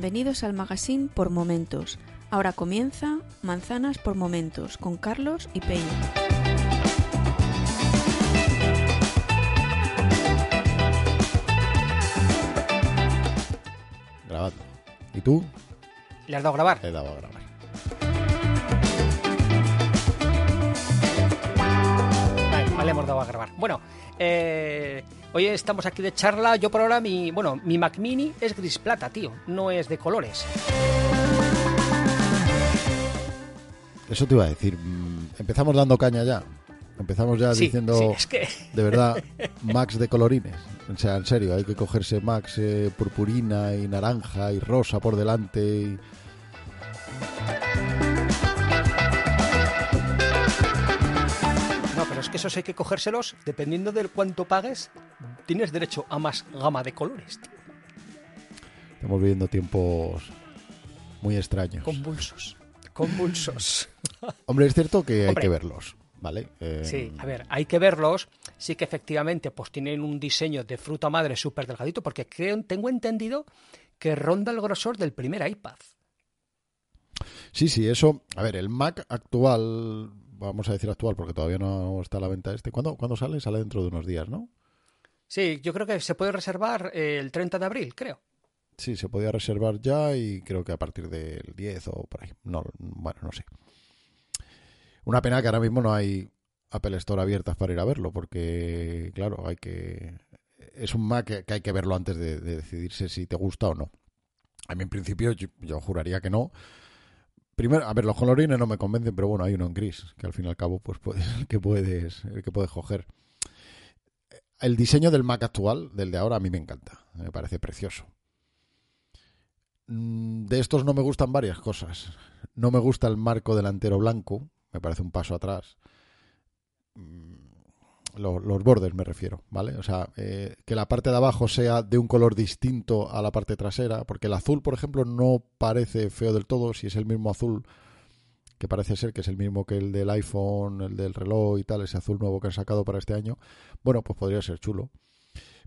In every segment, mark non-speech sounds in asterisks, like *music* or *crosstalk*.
Bienvenidos al magazine por momentos. Ahora comienza Manzanas por momentos con Carlos y Peña. Grabando. ¿Y tú? ¿Le has dado a grabar? He dado a grabar. Vale, hemos dado a grabar. Bueno, eh, hoy estamos aquí de charla. Yo por ahora, mi, bueno, mi Mac Mini es gris plata, tío. No es de colores. Eso te iba a decir. mm, Empezamos dando caña ya. Empezamos ya Sí, diciendo, sí, es que... *laughs* de verdad, Max de colorines. O sea, en serio, hay que cogerse Max eh, purpurina y naranja y rosa por delante. y- que esos hay que cogérselos dependiendo del cuánto pagues. Tienes derecho a más gama de colores, tío. Estamos viviendo tiempos muy extraños. Convulsos. Convulsos. *laughs* Hombre, es cierto que hay que verlos, ¿vale? Eh, Sí, a ver, hay que verlos. Sí que efectivamente pues tienen un diseño de fruta madre súper delgadito porque creo, tengo entendido que ronda el grosor del primer iPad. Sí, sí, eso. A ver, el Mac actual, vamos a decir actual porque todavía no está a la venta este. ¿Cuándo, ¿cuándo sale? Sale dentro de unos días, ¿no? Sí, yo creo que se puede reservar eh, el 30 de abril, creo. Sí, se podía reservar ya y creo que a partir del 10 o por ahí. No, bueno, no sé. Una pena que ahora mismo no hay Apple Store abiertas para ir a verlo, porque, claro, hay que. Es un Mac que, que hay que verlo antes de, de decidirse si te gusta o no. A mí, en principio, yo, yo juraría que no. Primero, a ver, los colorines no me convencen, pero bueno, hay uno en gris, que al fin y al cabo, pues que puedes, que puedes coger. El diseño del Mac actual, del de ahora, a mí me encanta. Me parece precioso. Mm, De estos no me gustan varias cosas. No me gusta el marco delantero blanco, me parece un paso atrás. Lo- Los, bordes me refiero, ¿vale? O sea, eh, que la parte de abajo sea de un color distinto a la parte trasera, porque el azul, por ejemplo, no parece feo del todo, si es el mismo azul que parece ser que es el mismo que el del iPhone, el del reloj y tal, ese azul nuevo que han sacado para este año, bueno, pues podría ser chulo.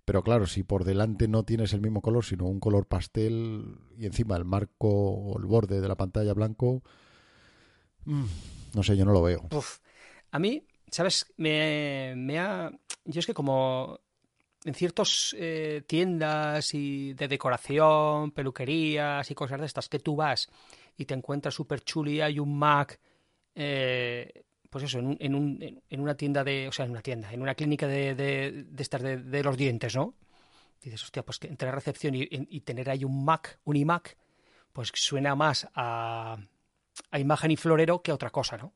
Pero claro, si por delante no tienes el mismo color, sino un color pastel y encima el marco o el borde de la pantalla blanco, mm, no sé, yo no lo veo. A mí, ¿sabes? Me, me ha... Yo es que como en ciertas tiendas y de decoración, peluquerías y cosas de estas que tú vas y te encuentras súper chuli, hay un Mac, eh, pues eso, en, un, en, un, en una tienda de... O sea, en una tienda, en una clínica de, de, de estas de, de los dientes, ¿no? Dices, hostia, pues que entre la recepción y, y tener ahí un Mac, un iMac, pues suena más a, a imagen y florero que a otra cosa, ¿no?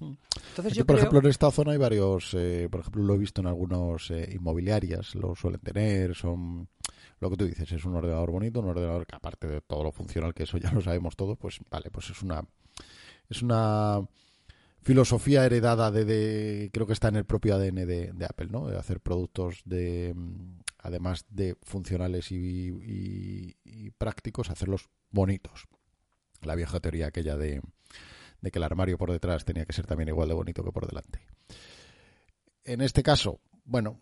Entonces Aquí, yo por creo... ejemplo, en esta zona hay varios, eh, por ejemplo, lo he visto en algunos eh, inmobiliarias, lo suelen tener, son lo que tú dices, es un ordenador bonito, un ordenador que aparte de todo lo funcional, que eso ya lo sabemos todos, pues vale, pues es una es una filosofía heredada de, de- creo que está en el propio ADN de, de Apple, ¿no? De hacer productos de además de funcionales y, y- y prácticos, hacerlos bonitos. La vieja teoría aquella de, de que el armario por detrás tenía que ser también igual de bonito que por delante. En este caso, bueno,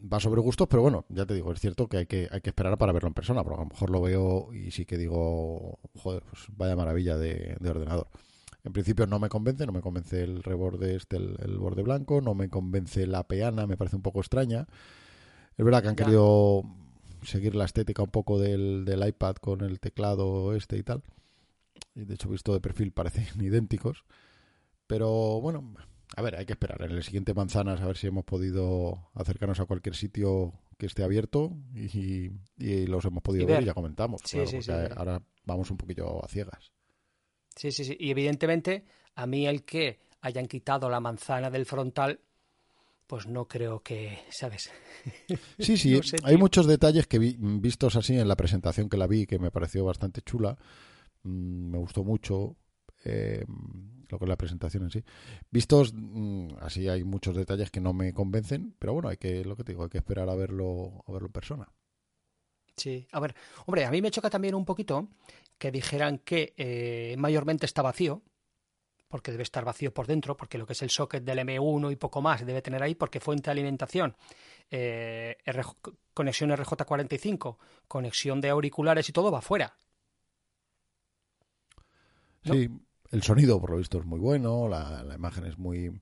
va sobre gustos, pero bueno, ya te digo, es cierto que hay que, hay que esperar para verlo en persona, porque a lo mejor lo veo y sí que digo, joder, pues vaya maravilla de, de ordenador. En principio no me convence, no me convence el reborde este, el, el borde blanco, no me convence la peana, me parece un poco extraña. Es verdad que han Ya. querido seguir la estética un poco del, del iPad con el teclado este y tal. Y de hecho, visto de perfil, parecen *laughs* idénticos. Pero bueno, a ver, hay que esperar. En el siguiente Manzanas a ver si hemos podido acercarnos a cualquier sitio que esté abierto y, y los hemos podido Y ver. ver. y ya comentamos. Sí, claro, sí, porque sí. ahora vamos un poquillo a ciegas. Sí, sí, sí. Y evidentemente, a mí el que hayan quitado la manzana del frontal, pues no creo que, ¿sabes? *laughs* Sí, sí, hay muchos detalles que vi, vistos así en la presentación que la vi, que me pareció bastante chula. Mm, me gustó mucho. Eh, lo que es la presentación en sí. Vistos mm, así hay muchos detalles que no me convencen, pero bueno, hay que, lo que te digo, hay que esperar a verlo, a verlo en persona. Sí, a ver, hombre, a mí me choca también un poquito que dijeran que eh, mayormente está vacío, porque debe estar vacío por dentro, porque lo que es el socket del M1 y poco más debe tener ahí, porque fuente de alimentación, eh, conexión RJ45, conexión de auriculares y todo va fuera. Sí, el sonido por lo visto es muy bueno, la, imagen es muy...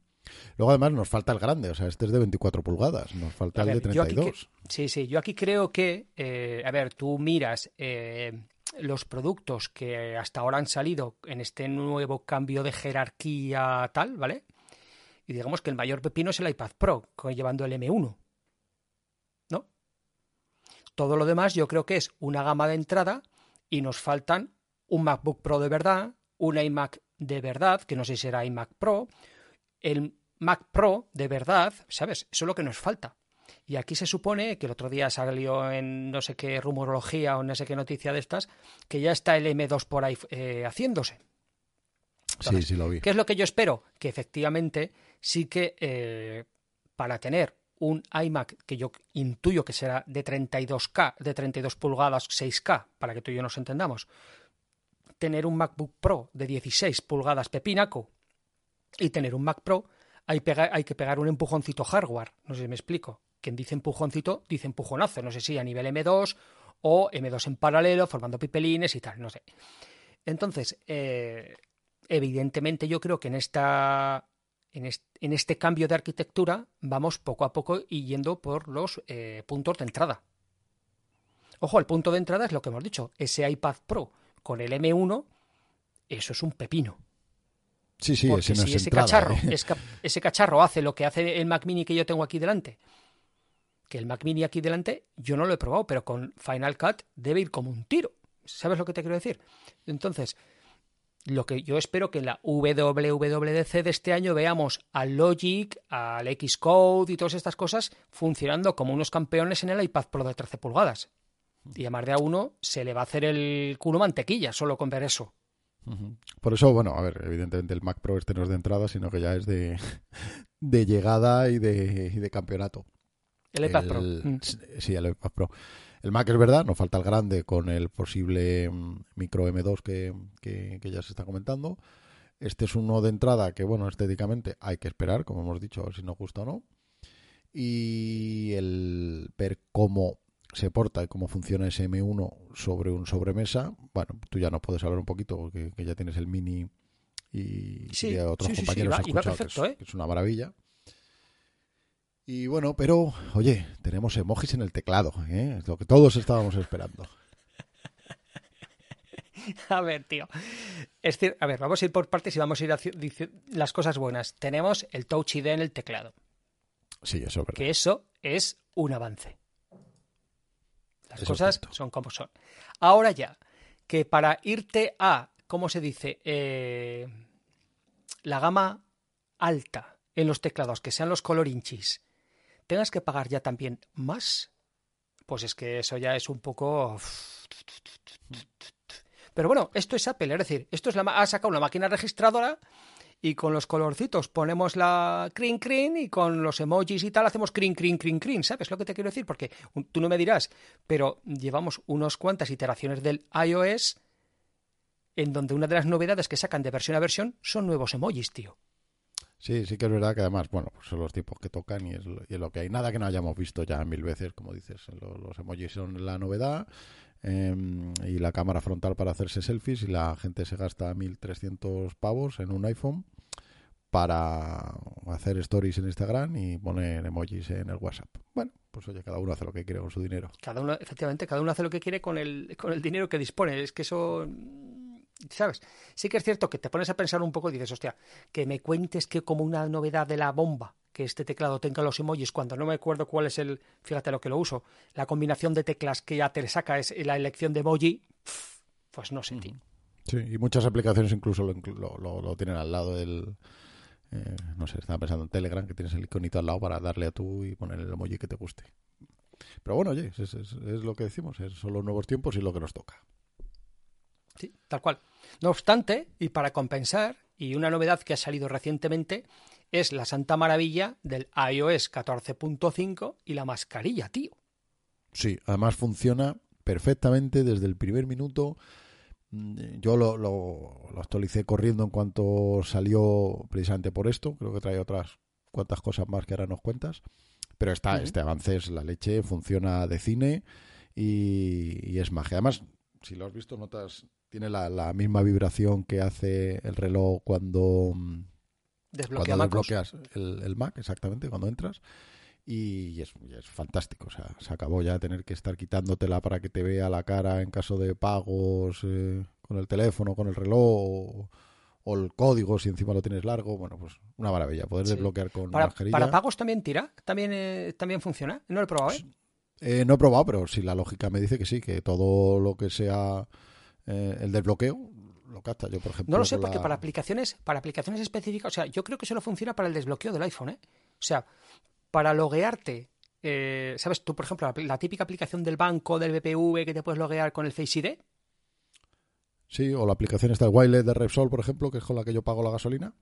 Luego además nos falta el grande, o sea, este es de 24 pulgadas, nos falta el de 32. sí, sí, yo aquí creo que, eh, a ver, tú miras eh, los productos que hasta ahora han salido en este nuevo cambio de jerarquía tal, ¿vale? Y digamos que el mayor pepino es el iPad Pro, llevando el M1. ¿No? Todo lo demás yo creo que es una gama de entrada y nos faltan un MacBook Pro de verdad, un iMac de verdad, que no sé si será iMac Pro, el Mac Pro de verdad, ¿sabes? Eso es lo que nos falta. Y aquí se supone que el otro día salió en no sé qué rumorología o no sé qué noticia de estas, que ya está el M2 por ahí eh, haciéndose. sí, sí lo vi. ¿Qué es lo que yo espero? Que efectivamente sí que eh, para tener un iMac que yo intuyo que será de 32K, de 32 pulgadas, 6K, para que tú y yo nos entendamos, tener un MacBook Pro de 16 pulgadas pepinaco y tener un Mac Pro, hay, hay que pegar un empujoncito hardware. No sé si me explico. Quien dice empujoncito, dice empujonazo. No sé si a nivel M2 o M2 en paralelo, formando pipelines y tal, no sé. Entonces, eh, evidentemente yo creo que en esta en este, cambio de arquitectura vamos poco a poco y yendo por los eh, puntos de entrada. Ojo, el punto de entrada es lo que hemos dicho, ese iPad Pro con el M1, eso es un pepino. Sí, sí, Porque ese, si ese, cacharro, ¿eh? ese cacharro hace lo que hace el Mac Mini que yo tengo aquí delante, que el Mac Mini aquí delante yo no lo he probado, pero con Final Cut debe ir como un tiro. ¿Sabes lo que te quiero decir? Entonces, lo que yo espero que en la WWDC de este año veamos al Logic, al Xcode y todas estas cosas funcionando como unos campeones en el iPad Pro de 13 pulgadas. Y a más de a uno se le va a hacer el culo mantequilla solo con ver eso. Por eso, bueno, a ver, evidentemente el Mac Pro este no es de entrada, sino que ya es de, *laughs* de llegada y de, y de campeonato. El iPad Pro. Mm. Sí, el iPad Pro. El Mac es verdad, nos falta el grande con el posible mm, micro M2 que, que, que, ya se está comentando. Este es uno de entrada que, bueno, estéticamente hay que esperar, como hemos dicho, a ver si nos gusta o no. Y el ver cómo se porta y cómo funciona ese M1 sobre un sobremesa, bueno, tú ya nos puedes hablar un poquito, porque ya tienes el mini y, otros compañeros han escuchado ¿eh? que, es, una maravilla. Y bueno, pero oye, tenemos emojis en el teclado, ¿eh? es lo que todos estábamos esperando. *laughs* A ver, tío. Es decir, a ver, vamos a ir por partes y vamos a ir a las cosas buenas. Tenemos el Touch ID en el teclado. Sí, eso es verdad. Que eso es un avance. Las cosas son como son. Ahora ya, que para irte a, ¿cómo se dice? Eh, la gama alta en los teclados, que sean los colorinchis, tengas que pagar ya también más, pues es que eso ya es un poco... Pero bueno, esto es Apple, es decir, esto es la ha sacado una máquina registradora y con los colorcitos ponemos la crin crin y con los emojis y tal hacemos crin crin crin crin, ¿sabes lo que te quiero decir? Porque tú no me dirás, pero llevamos unas cuantas iteraciones del iOS en donde una de las novedades que sacan de versión a versión son nuevos emojis, tío. Sí, sí que es verdad que además, bueno, pues son los tipos que tocan y es, lo, que hay. Nada que no hayamos visto ya mil veces, como dices. los emojis son la novedad Em, y la cámara frontal para hacerse selfies y la gente se gasta 1.300 pavos en un iPhone para hacer stories en Instagram y poner emojis en el WhatsApp. Bueno, pues oye, cada uno hace lo que quiere con su dinero. Cada uno, efectivamente, cada uno hace lo que quiere con el, con el dinero que dispone. Es que eso, ¿sabes? Sí que es cierto que te pones a pensar un poco y dices, hostia, que me cuentes que como una novedad de la bomba que este teclado tenga los emojis cuando no me acuerdo cuál es el, fíjate lo que lo uso, la combinación de teclas que ya te saca es la elección de emoji, pues no sé, Sí, y muchas aplicaciones incluso lo, lo, lo, tienen al lado del... Eh, no sé, estaba pensando en Telegram, que tienes el iconito al lado para darle a tú y poner el emoji que te guste. Pero bueno, oye, es, es, es lo que decimos, son los nuevos tiempos y lo que nos toca. Sí, tal cual. No obstante, y para compensar, y una novedad que ha salido recientemente, es la santa maravilla del iOS 14.5 y la mascarilla, tío. Sí, además funciona perfectamente desde el primer minuto. Mm, yo lo, lo, lo, actualicé corriendo en cuanto salió precisamente por esto. Creo que trae otras cuantas cosas más que ahora nos cuentas. Pero está, uh -huh. este avance es la leche, funciona de cine y, y, es magia. Además, si lo has visto, notas, tiene la, la misma vibración que hace el reloj cuando, cuando desbloqueas el, el, Mac, exactamente, cuando entras. Y es, y es, fantástico. O sea, se acabó ya tener que estar quitándotela para que te vea la cara en caso de pagos eh, con el teléfono, con el reloj. O, o el código si encima lo tienes largo, bueno, pues una maravilla, poder sí. desbloquear con para, mascarilla. ¿Para pagos también tira? ¿También, eh, también funciona? No lo he probado, ¿eh? ¿eh? No he probado, pero sí, la lógica me dice que sí, que todo lo que sea eh, el desbloqueo lo capta. Yo, por ejemplo, no lo sé, porque la... para aplicaciones, para aplicaciones específicas, o sea, yo creo que solo funciona para el desbloqueo del iPhone, ¿eh? O sea, para loguearte, eh, ¿sabes? Tú, por ejemplo, la, la, típica aplicación del banco, del BPV, que te puedes loguear con el Face ID, Sí, o la aplicación está el Wireless de Repsol, por ejemplo, que es con la que yo pago la gasolina.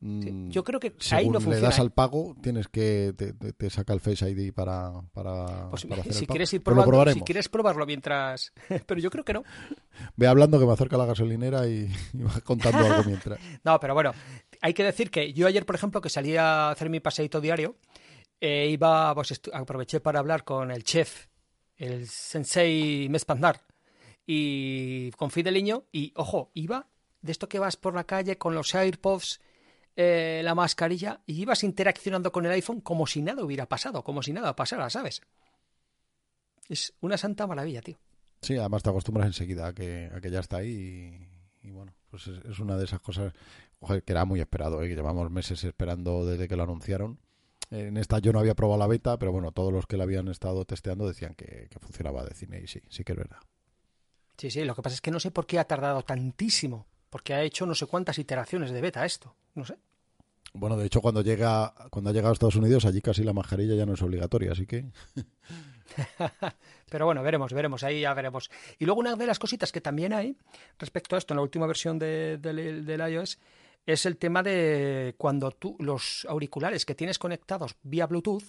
Sí, mm, yo creo que Según ahí no funciona. le das al pago, tienes que te, te, te, saca el Face ID para, para, pues, para hacer si el pago. quieres ir lo probando, si quieres probarlo mientras, *laughs* pero yo creo que no. Ve hablando que me acerca la gasolinera y, *laughs* y vas contando algo mientras. *laughs* no, pero bueno, hay que decir que yo ayer, por ejemplo, que salí a hacer mi paseíto diario, eh, iba, pues aproveché para hablar con el chef, el sensei Mespandar, y con Fideliño, y ojo, iba de esto que vas por la calle con los AirPods, eh, la mascarilla, y ibas interaccionando con el iPhone como si nada hubiera pasado, como si nada pasara, ¿sabes? Es una santa maravilla, tío. Sí, además te acostumbras enseguida a que, a que ya está ahí y, y bueno, pues es, es, una de esas cosas que era muy esperado, ¿eh? que llevamos meses esperando desde que lo anunciaron. En esta yo no había probado la beta, pero bueno, todos los que la habían estado testeando decían que, que funcionaba de cine y sí, sí que es verdad. Sí, sí, lo que pasa es que no sé por qué ha tardado tantísimo, porque ha hecho no sé cuántas iteraciones de beta esto, no sé. Bueno, de hecho, cuando llega cuando ha llegado a Estados Unidos, allí casi la mascarilla ya no es obligatoria, así que. *laughs* Pero bueno, veremos, veremos, ahí ya veremos. Y luego una de las cositas que también hay respecto a esto en la última versión de, de, del iOS es el tema de cuando tú los auriculares que tienes conectados vía Bluetooth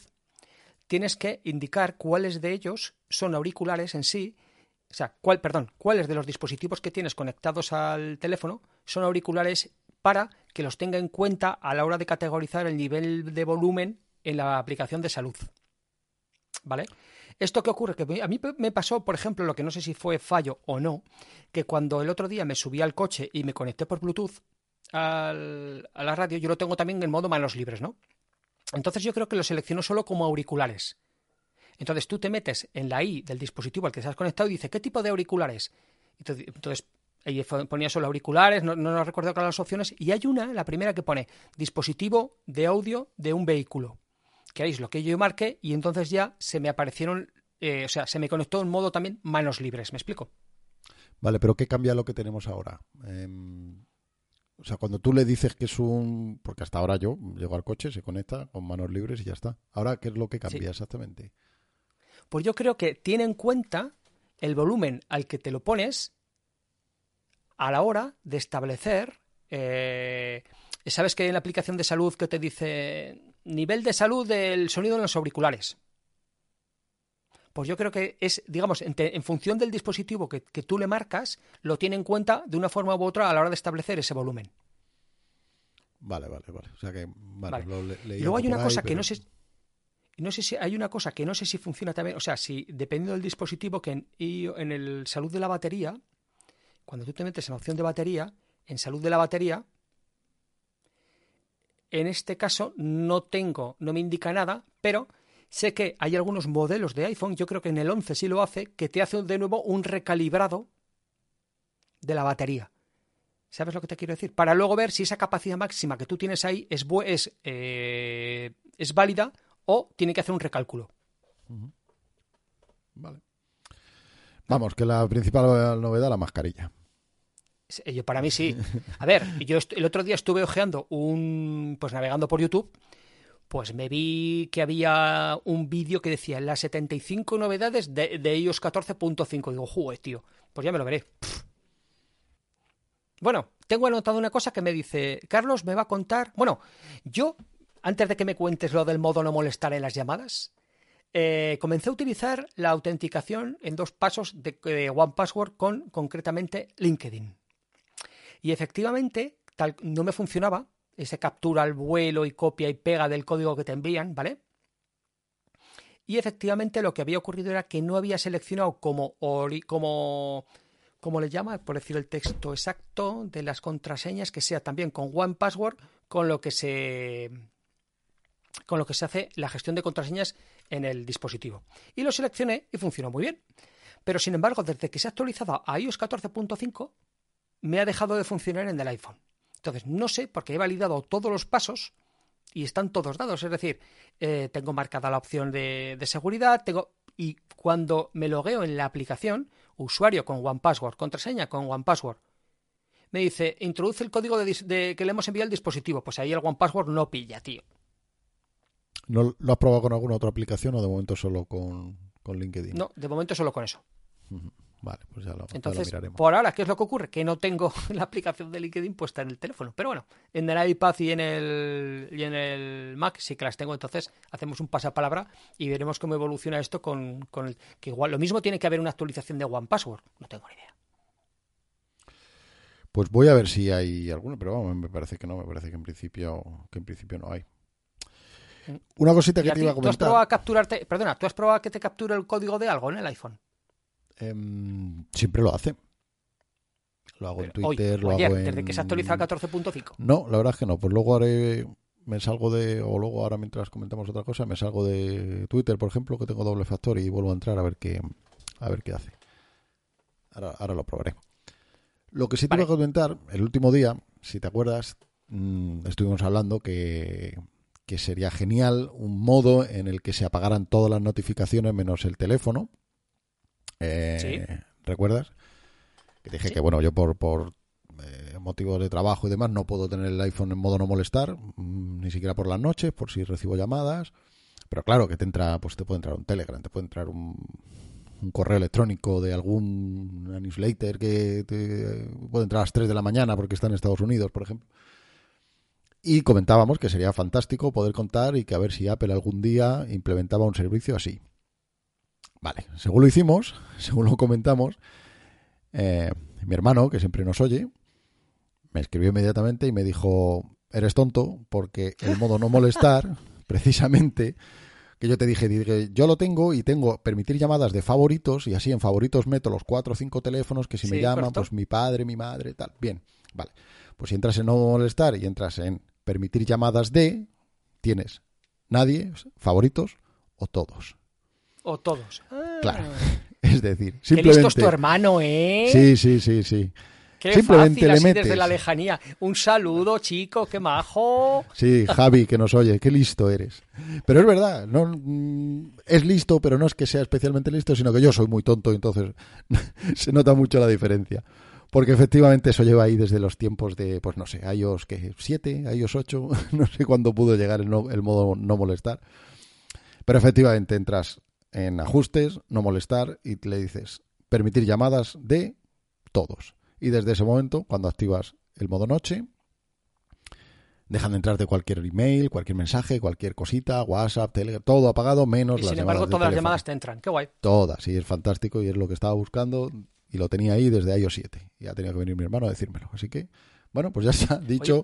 tienes que indicar cuáles de ellos son auriculares en sí, o sea, cuál, perdón, cuáles de los dispositivos que tienes conectados al teléfono son auriculares para que los tenga en cuenta a la hora de categorizar el nivel de volumen en la aplicación de salud. ¿Vale? ¿Esto qué ocurre? Que a mí me pasó, por ejemplo, lo que no sé si fue fallo o no, que cuando el otro día me subí al coche y me conecté por Bluetooth a la radio, yo lo tengo también en modo manos libres, ¿no? Entonces yo creo que lo selecciono solo como auriculares. Entonces tú te metes en la I del dispositivo al que estás conectado y dice, ¿qué tipo de auriculares? Entonces ahí ponía solo auriculares, no, no recuerdo cuáles las opciones, y hay una, la primera que pone dispositivo de audio de un vehículo. Que es lo que yo marqué y entonces ya se me aparecieron, eh, o sea, se me conectó en modo también manos libres, ¿me explico? Vale, pero ¿qué cambia lo que tenemos ahora? Eh, o sea, cuando tú le dices que es un... Porque hasta ahora yo llego al coche, se conecta con manos libres y ya está. Ahora, ¿qué es lo que cambia sí. exactamente? Pues yo creo que tiene en cuenta el volumen al que te lo pones a la hora de establecer... Eh, ¿Sabes que hay en la aplicación de salud que te dice nivel de salud del sonido en los auriculares? Pues yo creo que es, digamos, en, te, en función del dispositivo que, que, tú le marcas, lo tiene en cuenta de una forma u otra a la hora de establecer ese volumen. Vale, vale, vale. O sea que, vale, vale. Lo le, y luego hay una cosa ahí, que pero... no sé, no sé si hay una cosa que no sé si funciona también, o sea, si dependiendo del dispositivo que en, el salud de la batería, cuando tú te metes en la opción de batería, en salud de la batería, en este caso no tengo, no me indica nada, pero sé que hay algunos modelos de iPhone, yo creo que en el 11 sí lo hace, que te hace de nuevo un recalibrado de la batería. ¿Sabes lo que te quiero decir? Para luego ver si esa capacidad máxima que tú tienes ahí es, es, eh, es válida o tiene que hacer un recálculo. Uh -huh. Vale. Vamos, que la principal novedad la mascarilla. Yo, para mí sí. A ver, yo el otro día estuve ojeando un. Pues navegando por YouTube. Pues me vi que había un vídeo que decía las 75 novedades de, de iOS 14.5. Digo, jugué, tío. Pues ya me lo veré. Bueno, tengo anotado una cosa que me dice, Carlos, me va a contar. Bueno, yo, antes de que me cuentes lo del modo no molestar en las llamadas, eh, comencé a utilizar la autenticación en dos pasos de, de One Password con concretamente LinkedIn. Y efectivamente, tal, no me funcionaba ese captura al vuelo y copia y pega del código que te envían, ¿vale? Y efectivamente lo que había ocurrido era que no había seleccionado como, como, como le llama, por decir el texto exacto de las contraseñas, que sea también con One Password, con lo que se con lo que se hace la gestión de contraseñas en el dispositivo. Y lo seleccioné y funcionó muy bien. Pero sin embargo, desde que se ha actualizado a iOS 14.5, me ha dejado de funcionar en el iPhone. Entonces, no sé, porque he validado todos los pasos y están todos dados. Es decir, eh, tengo marcada la opción de, seguridad, tengo. Y cuando me logueo en la aplicación, usuario con OnePassword, contraseña con OnePassword, me dice, introduce el código de, de, que le hemos enviado al dispositivo. Pues ahí el OnePassword no pilla, tío. ¿No lo has probado con alguna otra aplicación o de momento solo con, con LinkedIn? No, de momento solo con eso. Uh -huh. Vale, pues ya lo, Entonces, ya lo miraremos. por ahora, ¿qué es lo que ocurre? Que no tengo *laughs* la aplicación de LinkedIn puesta en el teléfono. Pero bueno, en el iPad y en el, y en el Mac sí que las tengo. Entonces, hacemos un pasapalabra y veremos cómo evoluciona esto con, con el, que igual lo mismo tiene que haber una actualización de One Password. No tengo ni idea. Pues voy a ver si hay alguna, pero vamos, me parece que no, me parece que en principio, que en principio no hay. Una cosita que te iba a comentar. ¿Tú has probado a capturarte, perdona, ¿tú has probado que te capture el código de algo en el iPhone? Eh, siempre lo hace. Lo hago en Twitter, hoy, lo ayer, hago en... desde que se actualiza a 14.5. No, la verdad es que no. Pues luego haré, me salgo de, o luego ahora mientras comentamos otra cosa, me salgo de Twitter, por ejemplo, que tengo doble factor y vuelvo a entrar a ver qué, a ver qué hace. Ahora, ahora lo probaré. Lo que sí te Vale. iba a comentar, el último día, si te acuerdas, mmm, estuvimos hablando que, que sería genial un modo en el que se apagaran todas las notificaciones menos el teléfono. Eh, Sí. ¿Recuerdas? Que dije Sí. que, bueno, yo por, por eh, motivos de trabajo y demás no puedo tener el iPhone en modo no molestar, mm, ni siquiera por las noches, por si recibo llamadas. Pero claro, que te entra, pues te puede entrar un Telegram, te puede entrar un, un correo electrónico de algún newsletter que te puede entrar a las 3 de la mañana porque está en Estados Unidos, por ejemplo. Y comentábamos que sería fantástico poder contar y que a ver si Apple algún día implementaba un servicio así. Vale, según lo hicimos, *laughs* según lo comentamos, eh, mi hermano, que siempre nos oye, me escribió inmediatamente y me dijo, eres tonto, porque el modo no molestar, *laughs* precisamente, que yo te dije, dije, yo lo tengo y tengo permitir llamadas de favoritos y así en favoritos meto los cuatro o cinco teléfonos que si me llaman, correcto. pues mi padre, mi madre, tal. Bien, vale. Pues si entras en no molestar y entras en permitir llamadas de, tienes nadie, favoritos o todos. O todos. Ah, Claro. *laughs* Es decir, Qué simplemente... listo es tu hermano, ¿eh? Sí, sí, sí, sí. Qué simplemente fácil, le así metes. desde la lejanía. Un saludo, chico, qué majo. Sí, Javi, que nos oye, qué listo eres. Pero es verdad, no mm, es listo, pero no es que sea especialmente listo, sino que yo soy muy tonto, entonces *laughs* se nota mucho la diferencia. Porque efectivamente eso lleva ahí desde los tiempos de, pues no sé, iOS que 7, iOS 8, *laughs* no sé cuándo pudo llegar el, no- el modo no molestar. Pero efectivamente entras en ajustes, no molestar, y le dices permitir llamadas de todos. Y desde ese momento, cuando activas el modo noche, dejan de entrar de cualquier email, cualquier mensaje, cualquier cosita, WhatsApp, Telegram, todo apagado, menos Y las sin llamadas embargo, de todas las llamadas te entran. Qué guay. Todas, sí, es fantástico y es lo que estaba buscando y lo tenía ahí desde iOS 7. Y ha tenido que venir mi hermano a decírmelo. Así que, bueno, pues ya está. Dicho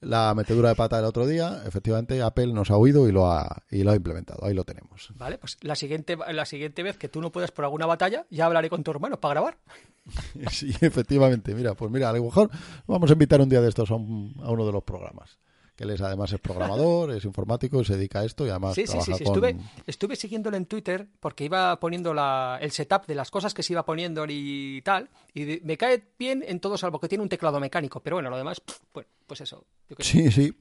la metedura de pata del otro día, efectivamente Apple nos ha oído y lo ha, y lo ha implementado. Ahí lo tenemos. Vale, pues la siguiente, la siguiente vez que tú no puedas por alguna batalla, ya hablaré con tu hermano para grabar. *laughs* Sí, efectivamente. Mira, pues mira, a lo mejor vamos a invitar un día de estos a, un- a uno de los programas. Que él es, además es programador, es informático, se dedica a esto y además Sí, sí, sí, trabaja sí. con... Estuve, estuve siguiéndolo en Twitter porque iba poniendo la, el setup de las cosas que se iba poniendo y tal. Y de- me cae bien en todo salvo que tiene un teclado mecánico. Pero bueno, lo demás, bueno, pues eso. yo. Sí, sí.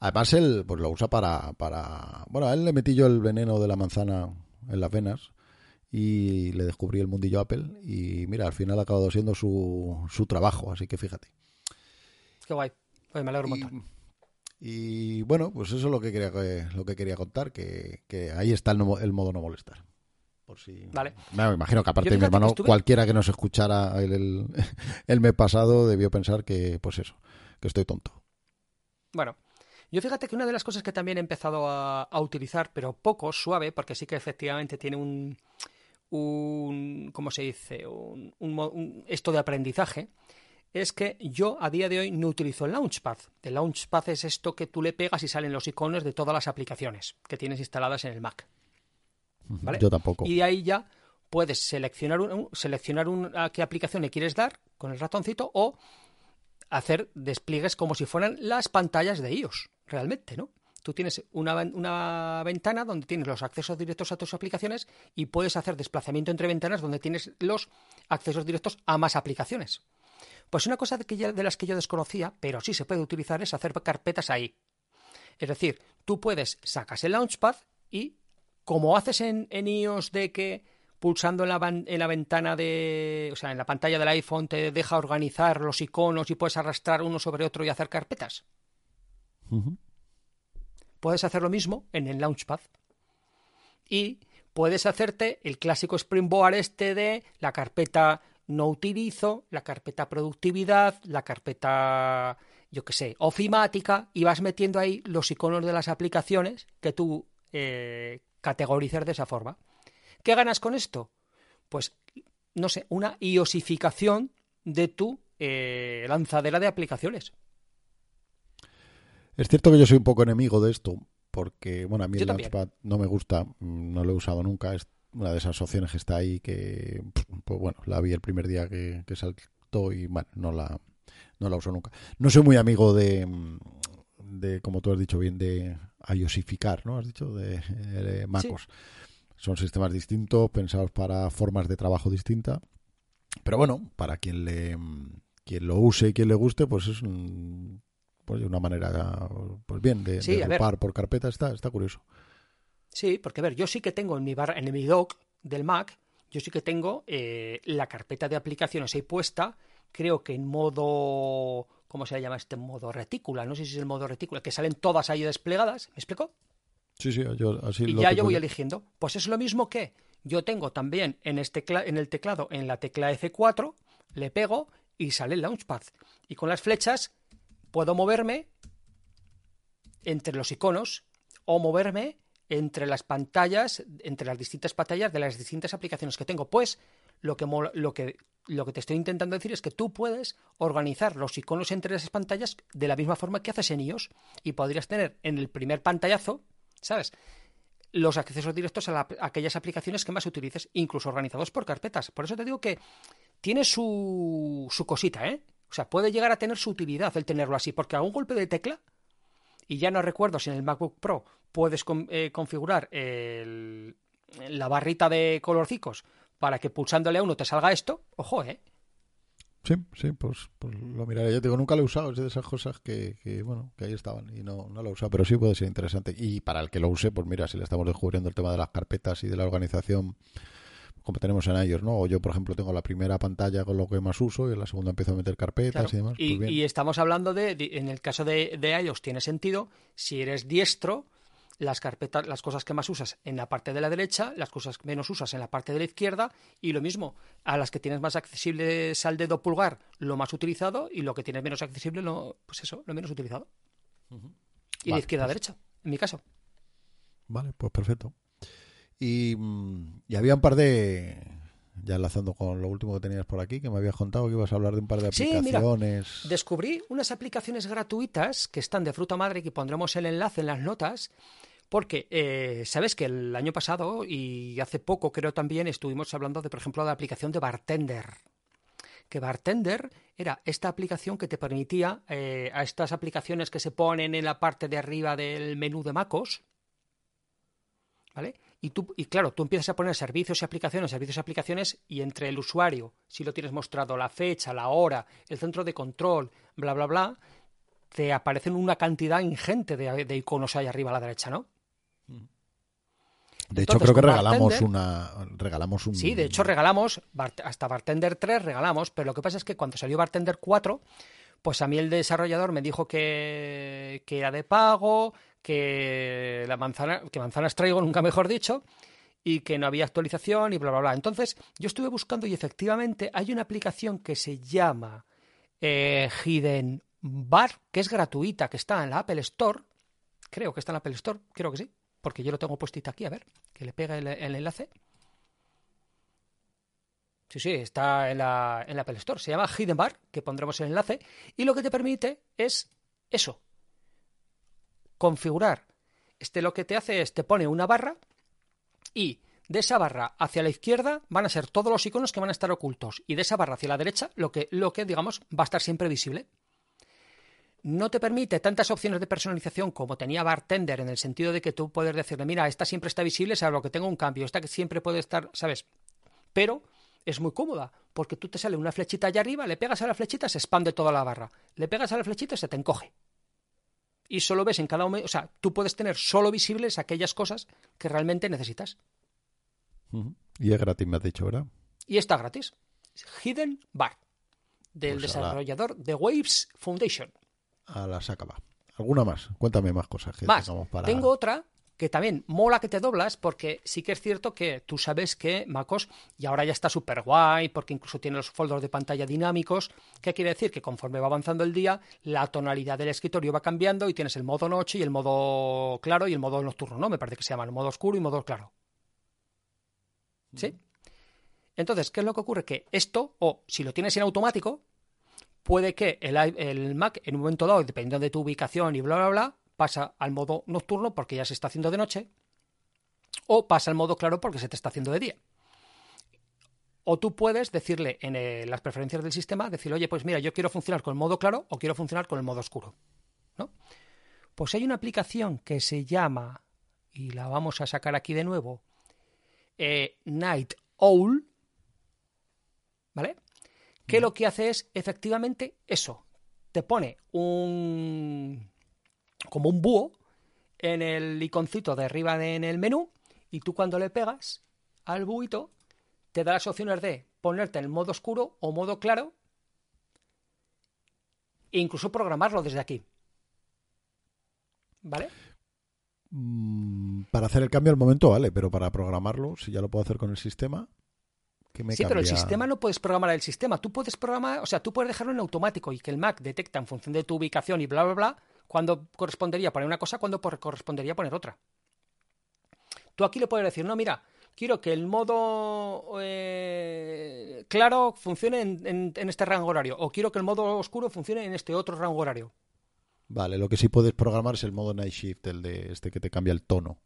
Además él pues lo usa para, para... Bueno, a él le metí yo el veneno de la manzana en las venas y le descubrí el mundillo Apple y mira, al final ha acabado siendo su, su trabajo, así que fíjate. Qué guay. Pues me alegro un montón. Y, bueno, pues eso es lo que quería, lo que quería contar, que, que ahí está el, el modo no molestar. Por si... Vale. me imagino que aparte de mi hermano, cualquiera que nos escuchara el, el, *laughs* el mes pasado debió pensar que, pues eso, que estoy tonto. Bueno, yo fíjate que una de las cosas que también he empezado a, utilizar, pero poco, suave, porque sí que efectivamente tiene un, un ¿cómo se dice? Un, esto de aprendizaje, es que yo a día de hoy no utilizo el Launchpad. El Launchpad es esto que tú le pegas y salen los iconos de todas las aplicaciones que tienes instaladas en el Mac. ¿Vale? Yo tampoco. Y de ahí ya puedes seleccionar, seleccionar a qué aplicación le quieres dar con el ratoncito o hacer despliegues como si fueran las pantallas de iOS, realmente, ¿no? Tú tienes una, una, ventana donde tienes los accesos directos a tus aplicaciones y puedes hacer desplazamiento entre ventanas donde tienes los accesos directos a más aplicaciones. Pues una cosa de, que de las que yo desconocía, pero sí se puede utilizar, es hacer carpetas ahí. Es decir, tú puedes, sacas el Launchpad y, como haces en, en iOS de que pulsando en la, en la, ventana de, o sea, en la pantalla del iPhone te deja organizar los iconos y puedes arrastrar uno sobre otro y hacer carpetas. Puedes hacer lo mismo en el Launchpad. Y puedes hacerte el clásico Springboard este de la carpeta no utilizo, la carpeta productividad, la carpeta, yo qué sé, ofimática, y vas metiendo ahí los iconos de las aplicaciones que tú eh, categorizas de esa forma. ¿Qué ganas con esto? Pues, no sé, una iosificación de tu eh, lanzadera de aplicaciones. Es cierto que yo soy un poco enemigo de esto, porque, bueno, a mí el Launchpad no me gusta, mm, no lo he usado nunca, es una de esas opciones que está ahí que, pues bueno, la vi el primer día que, saltó y, bueno, no la, no la uso nunca. No soy muy amigo de, de como tú has dicho bien, de iosificar, ¿no? Has dicho, de, de MacOS. Son sistemas distintos, pensados para formas de trabajo distintas. Pero bueno, para quien le quien lo use y quien le guste, pues es pues una manera pues bien de, agrupar por carpeta está está curioso. Sí, porque a ver, yo sí que tengo en mi bar, en mi dock del Mac, yo sí que tengo eh, la carpeta de aplicaciones ahí puesta, creo que en modo ¿cómo se llama este modo retícula? No sé si es el modo retícula, que salen todas ahí desplegadas, ¿me explico? Sí, sí, yo así Y ya yo voy eligiendo. Pues es lo mismo que yo tengo también en, este en el teclado, en la tecla F4, le pego y sale el Launchpad. Y con las flechas puedo moverme entre los iconos o moverme entre las pantallas, entre las distintas pantallas de las distintas aplicaciones que tengo. Pues lo que, lo que, lo que te estoy intentando decir es que tú puedes organizar los iconos entre esas pantallas de la misma forma que haces en iOS y podrías tener en el primer pantallazo ¿sabes? Los accesos directos a, aquellas aplicaciones que más utilices, incluso organizados por carpetas. Por eso te digo que tiene su, su cosita, ¿eh? O sea, puede llegar a tener su utilidad el tenerlo así, porque a un golpe de tecla, y ya no recuerdo si en el MacBook Pro puedes eh, configurar la barrita de colorcicos para que pulsándole a uno te salga esto, ojo, ¿eh? Sí, sí, pues, pues, lo miraré. Yo digo, nunca lo he usado, es de esas cosas que, bueno, que ahí estaban y no, no lo he usado, pero sí puede ser interesante. Y para el que lo use, pues mira, si le estamos descubriendo el tema de las carpetas y de la organización, como tenemos en ellos, ¿no? O yo, por ejemplo, tengo la primera pantalla con lo que más uso y en la segunda empiezo a meter carpetas y demás. Y, pues y, estamos hablando de, en el caso de, de iOS, tiene sentido, si eres diestro, las carpetas, las cosas que más usas en la parte de la derecha, las cosas que menos usas en la parte de la izquierda, y lo mismo, a las que tienes más accesible al dedo pulgar, lo más utilizado, y lo que tienes menos accesible, lo, pues eso, lo menos utilizado. Y de izquierda a pues derecha, en mi caso. Vale, pues perfecto. Y, mm, y, había un par de. Ya enlazando con lo último que tenías por aquí, que me habías contado que ibas a hablar de un par de aplicaciones. Sí, descubrí unas aplicaciones gratuitas que están de fruta madre, que pondremos el enlace en las notas, porque eh, sabes que el año pasado y hace poco creo también estuvimos hablando de, por ejemplo, de la aplicación de Bartender. Que Bartender era esta aplicación que te permitía eh, a estas aplicaciones que se ponen en la parte de arriba del menú de MacOS, ¿vale? Y, tú, y claro, tú empiezas a poner servicios y aplicaciones, servicios y aplicaciones, y entre el usuario, si lo tienes mostrado, la fecha, la hora, el centro de control, bla, bla, bla, te aparecen una cantidad ingente de, de iconos ahí arriba a la derecha, ¿no? De hecho, creo que regalamos una. Regalamos un. Sí, de hecho, regalamos. Hasta Bartender 3 regalamos, pero lo que pasa es que cuando salió Bartender 4, pues a mí el desarrollador me dijo que, que era de pago, que la manzana, que manzanas traigo, nunca mejor dicho, y que no había actualización y bla, bla, bla. Entonces, yo estuve buscando y efectivamente hay una aplicación que se llama eh, Hidden Bar, que es gratuita, que está en la Apple Store. Creo que está en la Apple Store, creo que sí, porque yo lo tengo puestito aquí, a ver, que le pega el, enlace. Sí, sí, está en la, en la Apple Store. Se llama Hidden Bar, que pondremos el enlace, y lo que te permite es eso, configurar. Este lo que te hace es, te pone una barra y de esa barra hacia la izquierda van a ser todos los iconos que van a estar ocultos y de esa barra hacia la derecha lo que, lo que digamos, va a estar siempre visible. No te permite tantas opciones de personalización como tenía Bartender en el sentido de que tú puedes decirle, mira, esta siempre está visible, salvo que tengo un cambio, esta que siempre puede estar, ¿sabes? Pero es muy cómoda, porque tú te sale una flechita allá arriba, le pegas a la flechita, se expande toda la barra. Le pegas a la flechita se te encoge y solo ves en cada momento, o sea, tú puedes tener solo visibles aquellas cosas que realmente necesitas. Y es gratis, me has dicho, ¿verdad? Y está gratis. Hidden Bar, del pues desarrollador de Waves Foundation. A la sacaba. ¿Alguna más? Cuéntame más cosas que más. para... Tengo otra que también mola que te doblas porque sí que es cierto que tú sabes que MacOS y ahora ya está súper guay porque incluso tiene los folders de pantalla dinámicos. ¿Qué quiere decir? Que conforme va avanzando el día, la tonalidad del escritorio va cambiando y tienes el modo noche y el modo claro y el modo nocturno, ¿no? Me parece que se llaman modo oscuro y modo claro. ¿Sí? Entonces, ¿qué es lo que ocurre? Que esto, o si lo tienes en automático, puede que el, el Mac en un momento dado, dependiendo de tu ubicación y bla, bla, bla, pasa al modo nocturno porque ya se está haciendo de noche, o pasa al modo claro porque se te está haciendo de día. O tú puedes decirle en eh, las preferencias del sistema, decirle, oye, pues mira, yo quiero funcionar con el modo claro o quiero funcionar con el modo oscuro. ¿no? Pues hay una aplicación que se llama, y la vamos a sacar aquí de nuevo, eh, Night Owl, ¿vale? Que lo que hace es efectivamente eso. Te pone un, como un búho en el iconcito de arriba de, en el menú y tú cuando le pegas al buito te da las opciones de ponerte en modo oscuro o modo claro e incluso programarlo desde aquí. ¿Vale? Mm, para hacer el cambio al momento vale, pero para programarlo, si ya lo puedo hacer con el sistema, ¿qué me Sí, pero el sistema no puedes programar el sistema. Tú puedes programar, o sea, tú puedes dejarlo en automático y que el Mac detecta en función de tu ubicación y bla, bla, bla, cuando correspondería poner una cosa, cuando correspondería poner otra. Tú aquí le puedes decir, no, mira, quiero que el modo eh, claro funcione en, este rango horario, o quiero que el modo oscuro funcione en este otro rango horario. Vale, lo que sí puedes programar es el modo Night Shift, el de este que te cambia el tono.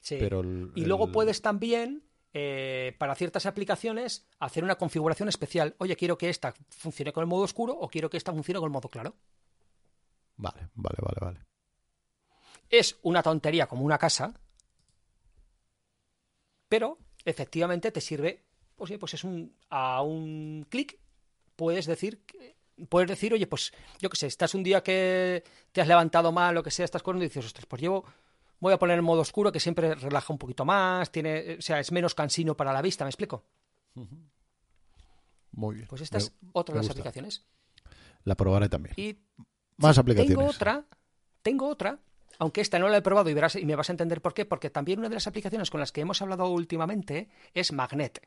Sí. Pero y luego puedes también, eh, para ciertas aplicaciones, hacer una configuración especial. Oye, quiero que esta funcione con el modo oscuro o quiero que esta funcione con el modo claro. Vale, vale, vale, vale. Es una tontería como una casa, pero efectivamente te sirve, pues, pues es un a un clic puedes decir puedes decir, oye, pues yo qué sé, estás un día que te has levantado mal, lo que sea, estás corriendo y dices, ostras, pues llevo, voy a poner en modo oscuro que siempre relaja un poquito más, tiene, o sea, es menos cansino para la vista, ¿me explico? Muy bien. Pues esta es otra de las aplicaciones. La probaré también. Y Tengo otra, tengo otra, aunque esta no la he probado y, verás, me vas a entender por qué, porque también una de las aplicaciones con las que hemos hablado últimamente es Magnet.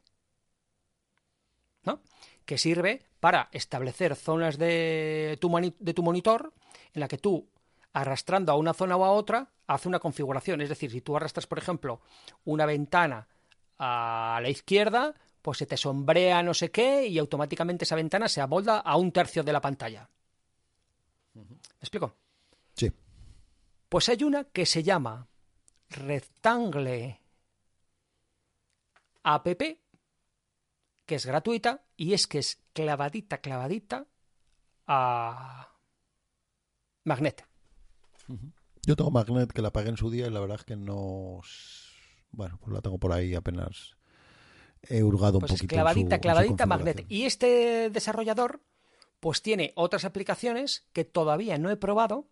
¿no? Que sirve para establecer zonas de tu, de tu monitor en la que tú, arrastrando a una zona o a otra, hace una configuración. Es decir, si tú arrastras, por ejemplo, una ventana a la izquierda, pues se te sombrea no sé qué y automáticamente esa ventana se amolda a un tercio de la pantalla. ¿Me explico? Sí. Pues hay una que se llama Rectangle app, que es gratuita y es que es clavadita, clavadita a Magnet. Yo tengo Magnet que la pagué en su día y la verdad es que no. Bueno, pues la tengo por ahí apenas. He hurgado un pues poquito. Clavadita, clavadita Magnet. Y este desarrollador pues tiene otras aplicaciones que todavía no he probado,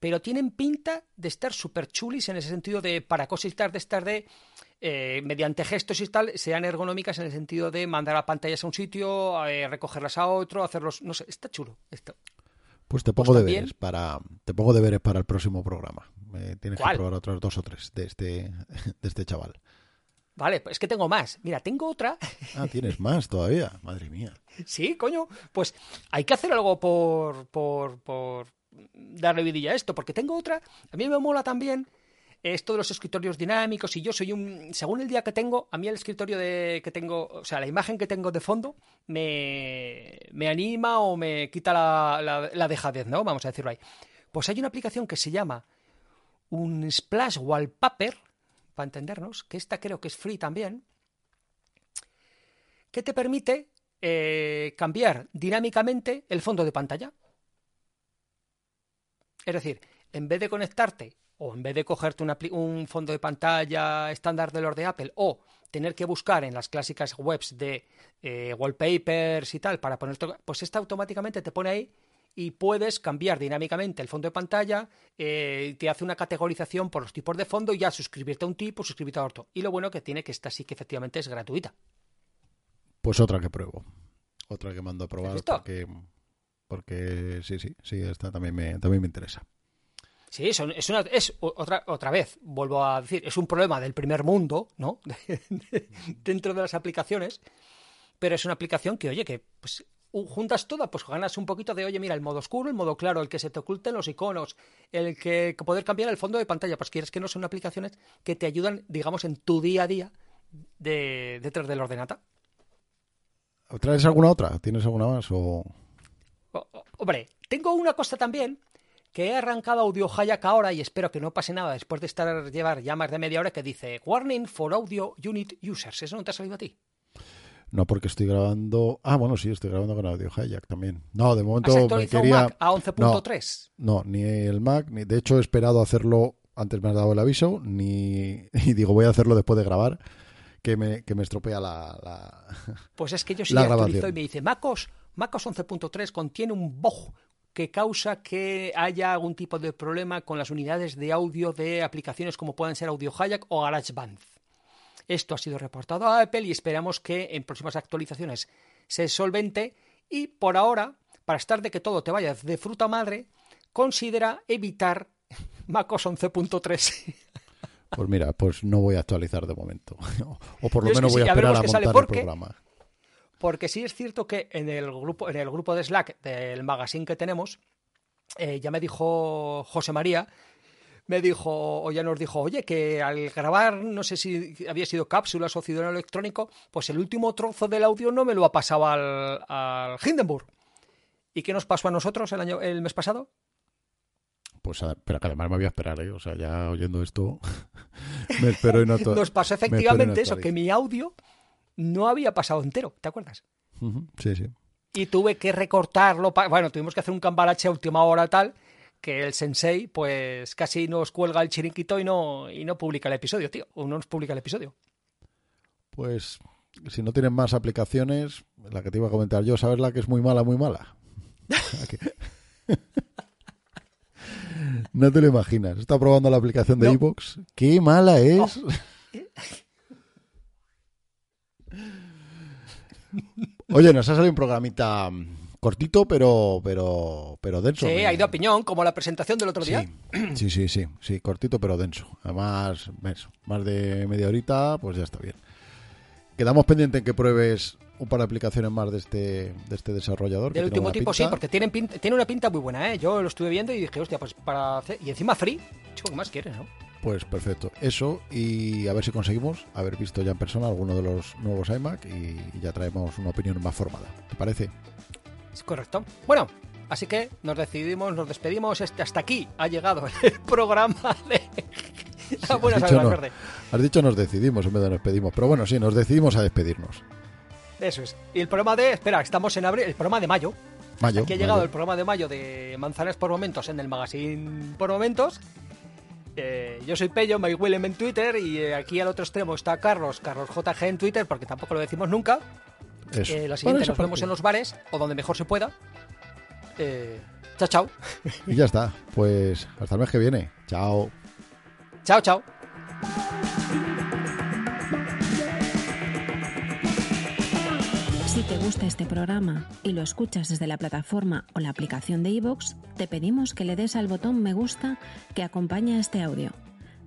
pero tienen pinta de estar súper chulis en ese sentido de para cositas de estar de eh, mediante gestos y tal, sean ergonómicas en el sentido de mandar a pantallas a un sitio, eh, recogerlas a otro, hacerlos, no sé, está chulo esto. Pues te pongo deberes para te pongo deberes para el próximo programa. tienes que probar otros dos o tres de este *laughs* de este chaval. Vale, pues es que tengo más. Mira, tengo otra. Ah, tienes más todavía. Madre mía. Sí, coño. Pues hay que hacer algo por, por, por darle vidilla a esto, porque tengo otra. A mí me mola también esto de los escritorios dinámicos y yo soy un según el día que tengo a mí el escritorio de que tengo o sea la imagen que tengo de fondo me, me anima o me quita la, la, la dejadez no vamos a decirlo ahí pues hay una aplicación que se llama un splash wallpaper para entendernos que esta creo que es free también que te permite eh, cambiar dinámicamente el fondo de pantalla. Es decir en vez de conectarte o en vez de cogerte un fondo de pantalla estándar de los de Apple o tener que buscar en las clásicas webs de eh, wallpapers y tal para poner pues esta automáticamente te pone ahí y puedes cambiar dinámicamente el fondo de pantalla, eh, te hace una categorización por los tipos de fondo y ya suscribirte a un tipo, suscribirte a otro. Y lo bueno que tiene que esta sí que efectivamente es gratuita. Pues otra que pruebo. Otra que mando a probar porque, porque sí, sí, sí, esta también me, también me interesa. Sí, es, una, es otra, otra vez, vuelvo a decir, es un problema del primer mundo, ¿no? *laughs* Dentro de las aplicaciones, pero es una aplicación que, oye, que pues, juntas todas, pues ganas un poquito de, oye, mira, el modo oscuro, el modo claro, el que se te oculten los iconos, el que, poder cambiar el fondo de pantalla, pues quieres que no son aplicaciones que te ayudan, digamos, en tu día a día de, detrás del ordenata. ¿Traes alguna otra? ¿Tienes alguna más? O... hombre, tengo una cosa también que he arrancado Audio Hayak ahora y espero que no pase nada después de estar llevar ya más de media hora que dice Warning for Audio Unit Users. ¿Eso no te ha salido a ti? No, porque estoy grabando. Ah, bueno, sí, estoy grabando con Audio Hijack también. No, de momento me quería. Mac a 11.3? No, ni el Mac, ni de hecho he esperado hacerlo. Antes me has dado el aviso, ni. *laughs* Y digo, voy a hacerlo después de grabar, que me, que me estropea la, *laughs* Pues es que yo sí actualizo y me dice, MacOS, MacOS 11.3 contiene un bug que causa que haya algún tipo de problema con las unidades de audio de aplicaciones como pueden ser Audio Hijack o GarageBand. Esto ha sido reportado a Apple y esperamos que en próximas actualizaciones se solvente y por ahora, para estar de que todo te vaya de fruta madre, considera evitar *laughs* MacOS 11.3. Pues mira, pues no voy a actualizar de momento. *laughs* o por lo menos voy a esperar a, montar el programa porque sí es cierto que en el grupo, en el grupo de Slack del magazine que tenemos, eh, ya me dijo José María, me dijo, o ya nos dijo, oye, que al grabar, no sé si había sido cápsulas o ciudadano electrónico, pues el último trozo del audio no me lo ha pasado al, al Hindenburg. ¿Y qué nos pasó a nosotros el año, el mes pasado? Pues, pero que además me voy a esperar, ¿eh? O sea, ya oyendo esto, *laughs* me espero y no *laughs* Nos pasó efectivamente eso, que mi audio no había pasado entero, ¿te acuerdas? Sí, sí. Y tuve que recortarlo. Bueno, tuvimos que hacer un cambalache a última hora tal que el sensei pues casi nos cuelga el chiringuito y no, y no publica el episodio, tío. O no nos publica el episodio. Pues si no tienen más aplicaciones, la que te iba a comentar yo, ¿sabes la que es muy mala, muy mala? *laughs* no te lo imaginas. Está probando la aplicación de no. ¡Qué mala es! Oh. *laughs* Oye, nos ha salido un programita cortito, pero pero pero denso. Sí, ha ido a piñón, como la presentación del otro día. Sí, sí, sí, sí, cortito, pero denso. Además, más de media horita, pues ya está bien. Quedamos pendientes en que pruebes un par de aplicaciones más de este, de este desarrollador. Del último tipo, sí, porque tiene, tiene una pinta muy buena, ¿eh? Yo lo estuve viendo y dije, hostia, pues para hacer... Y encima free, chico, ¿qué más quieres, no? Pues perfecto. Eso y a ver si conseguimos haber visto ya en persona alguno de los nuevos iMac y ya traemos una opinión más formada. ¿Te parece? Es correcto. Bueno, así que nos decidimos, nos despedimos. Este, hasta aquí ha llegado *laughs* el programa de... has, dicho has dicho nos decidimos en vez de nos despedimos. Pero bueno, sí, nos decidimos a despedirnos. Eso es. Y el programa de... Espera, estamos en abril. El programa de mayo. Mayo. Aquí ha llegado el programa de mayo de Manzanas por Momentos en el magazine por Momentos. Eh, yo soy Pello, Mike Willem en Twitter y eh, aquí al otro extremo está Carlos, Carlos JG en Twitter, porque tampoco lo decimos nunca. Eh, la siguiente nos vemos en los bares o donde mejor se pueda. Chao, chao. *laughs* Y ya está. Pues hasta el mes que viene. Chao. Chao, chao. Si te gusta este programa y lo escuchas desde la plataforma o la aplicación de iVoox, te pedimos que le des al botón me gusta que acompaña este audio.